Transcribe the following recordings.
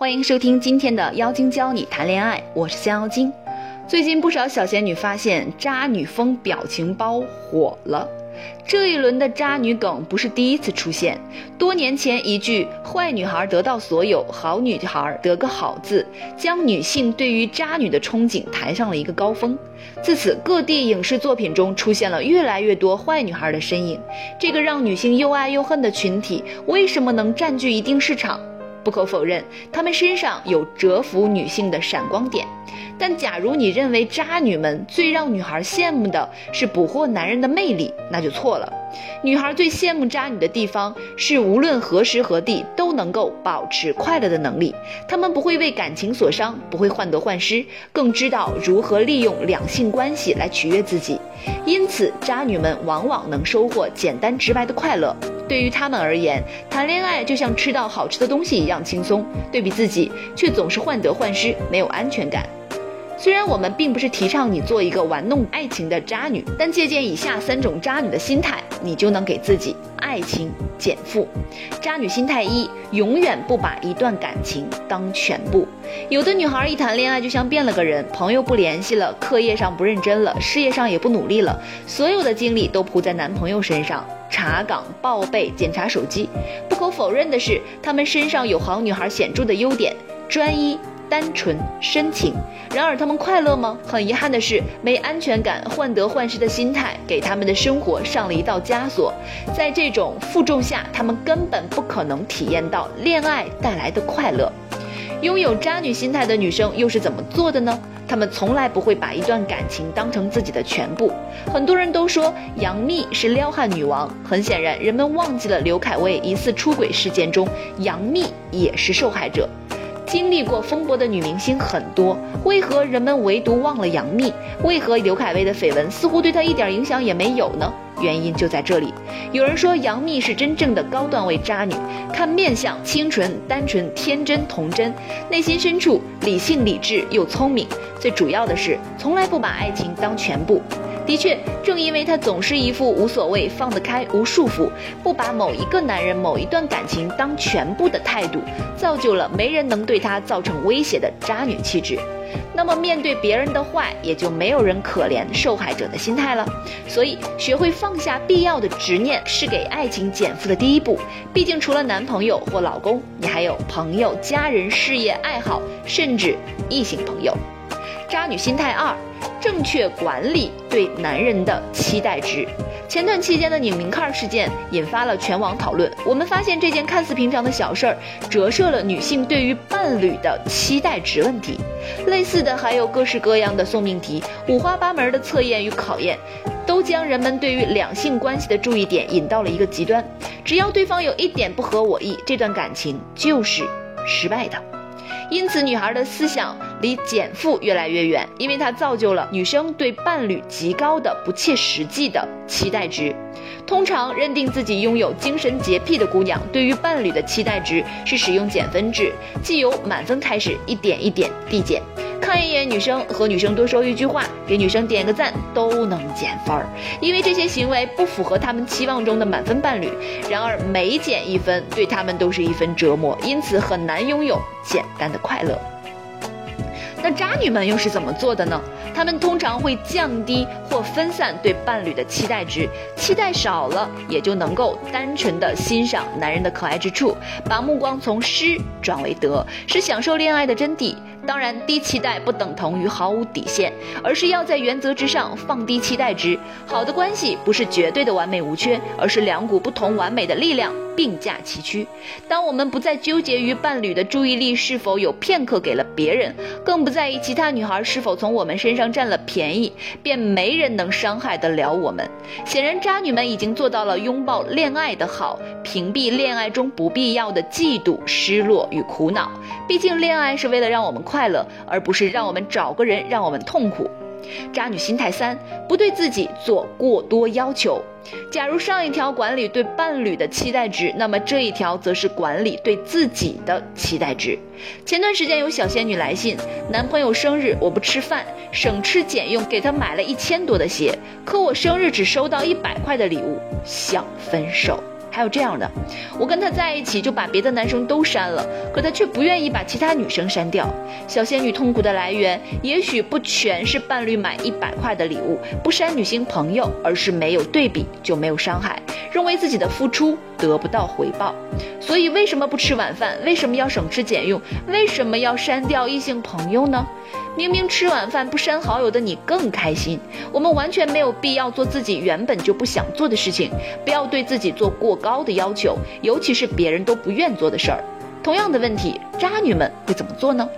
欢迎收听今天的妖精教你谈恋爱，我是香妖精。最近不少小仙女发现渣女风表情包火了，这一轮的渣女梗不是第一次出现。多年前一句“坏女孩得到所有，好女孩得个好字”，将女性对于渣女的憧憬抬上了一个高峰。自此，各地影视作品中出现了越来越多坏女孩的身影。这个让女性又爱又恨的群体，为什么能占据一定市场？不可否认，她们身上有折服女性的闪光点。但假如你认为渣女们最让女孩羡慕的是捕获男人的魅力，那就错了。女孩最羡慕渣女的地方是，无论何时何地都能够保持快乐的能力。她们不会为感情所伤，不会患得患失，更知道如何利用两性关系来取悦自己。因此，渣女们往往能收获简单直白的快乐。对于他们而言，谈恋爱就像吃到好吃的东西一样轻松。对比自己，却总是患得患失，没有安全感。虽然我们并不是提倡你做一个玩弄爱情的渣女，但借鉴以下三种渣女的心态，你就能给自己爱情减负。渣女心态一：永远不把一段感情当全部。有的女孩一谈恋爱就像变了个人，朋友不联系了，课业上不认真了，事业上也不努力了，所有的精力都扑在男朋友身上，查岗报备、检查手机。不可否认的是，她们身上有好女孩显著的优点：专一。单纯深情，然而他们快乐吗？很遗憾的是，没安全感、患得患失的心态给他们的生活上了一道枷锁。在这种负重下，他们根本不可能体验到恋爱带来的快乐。拥有渣女心态的女生又是怎么做的呢？她们从来不会把一段感情当成自己的全部。很多人都说杨幂是撩汉女王，很显然，人们忘记了刘恺威疑似出轨事件中，杨幂也是受害者。经历过风波的女明星很多，为何人们唯独忘了杨幂？为何刘恺威的绯闻似乎对她一点影响也没有呢？原因就在这里。有人说杨幂是真正的高段位渣女，看面相清纯、单纯、天真、童真，内心深处理性、理智又聪明，最主要的是从来不把爱情当全部。的确，正因为她总是一副无所谓、放得开、无束缚，不把某一个男人、某一段感情当全部的态度，造就了没人能对她造成威胁的渣女气质。那么，面对别人的坏，也就没有人可怜受害者的心态了。所以，学会放下必要的执念，是给爱情减负的第一步。毕竟，除了男朋友或老公，你还有朋友、家人、事业、爱好，甚至异性朋友。渣女心态二。正确管理对男人的期待值。前段期间的拧名卡事件引发了全网讨论。我们发现这件看似平常的小事儿，折射了女性对于伴侣的期待值问题。类似的还有各式各样的送命题，五花八门的测验与考验，都将人们对于两性关系的注意点引到了一个极端。只要对方有一点不合我意，这段感情就是失败的。因此，女孩的思想离减负越来越远，因为它造就了女生对伴侣极高的不切实际的期待值。通常认定自己拥有精神洁癖的姑娘，对于伴侣的期待值是使用减分制，即由满分开始，一点一点递减。看一眼女生和女生多说一句话，给女生点个赞都能减分儿，因为这些行为不符合他们期望中的满分伴侣。然而每减一分，对他们都是一分折磨，因此很难拥有简单的快乐。那渣女们又是怎么做的呢？她们通常会降低或分散对伴侣的期待值，期待少了，也就能够单纯的欣赏男人的可爱之处，把目光从失转为得，是享受恋爱的真谛。当然，低期待不等同于毫无底线，而是要在原则之上放低期待值。好的关系不是绝对的完美无缺，而是两股不同完美的力量并驾齐驱。当我们不再纠结于伴侣的注意力是否有片刻给了别人，更不在意其他女孩是否从我们身上占了便宜，便没人能伤害得了我们。显然，渣女们已经做到了拥抱恋爱的好，屏蔽恋爱中不必要的嫉妒、失落与苦恼。毕竟，恋爱是为了让我们快快乐，而不是让我们找个人让我们痛苦。渣女心态三：不对自己做过多要求。假如上一条管理对伴侣的期待值，那么这一条则是管理对自己的期待值。前段时间有小仙女来信，男朋友生日我不吃饭，省吃俭用给他买了一千多的鞋，可我生日只收到一百块的礼物，想分手。还有这样的，我跟他在一起就把别的男生都删了，可他却不愿意把其他女生删掉。小仙女痛苦的来源，也许不全是伴侣买一百块的礼物，不删女性朋友，而是没有对比就没有伤害，认为自己的付出得不到回报。所以为什么不吃晚饭？为什么要省吃俭用？为什么要删掉异性朋友呢？明明吃晚饭不删好友的你更开心。我们完全没有必要做自己原本就不想做的事情，不要对自己做过高的要求，尤其是别人都不愿做的事儿。同样的问题，渣女们会怎么做呢？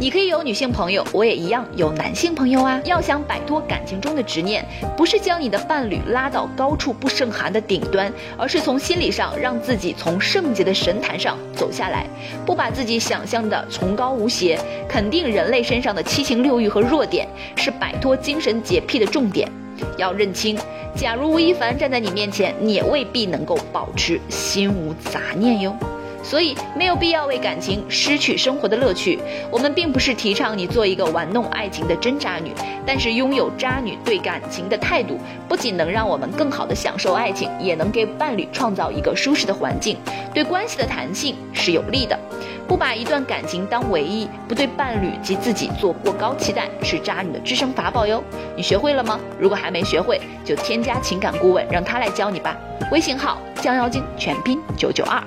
你可以有女性朋友，我也一样有男性朋友啊。要想摆脱感情中的执念，不是将你的伴侣拉到高处不胜寒的顶端，而是从心理上让自己从圣洁的神坛上走下来，不把自己想象的崇高无邪。肯定人类身上的七情六欲和弱点，是摆脱精神洁癖的重点。要认清，假如吴亦凡站在你面前，你也未必能够保持心无杂念哟。所以没有必要为感情失去生活的乐趣。我们并不是提倡你做一个玩弄爱情的真渣女，但是拥有渣女对感情的态度，不仅能让我们更好的享受爱情，也能给伴侣创造一个舒适的环境，对关系的弹性是有利的。不把一段感情当唯一，不对伴侣及自己做过高期待，是渣女的制胜法宝哟。你学会了吗？如果还没学会，就添加情感顾问，让他来教你吧。微信号将妖精全拼九九二。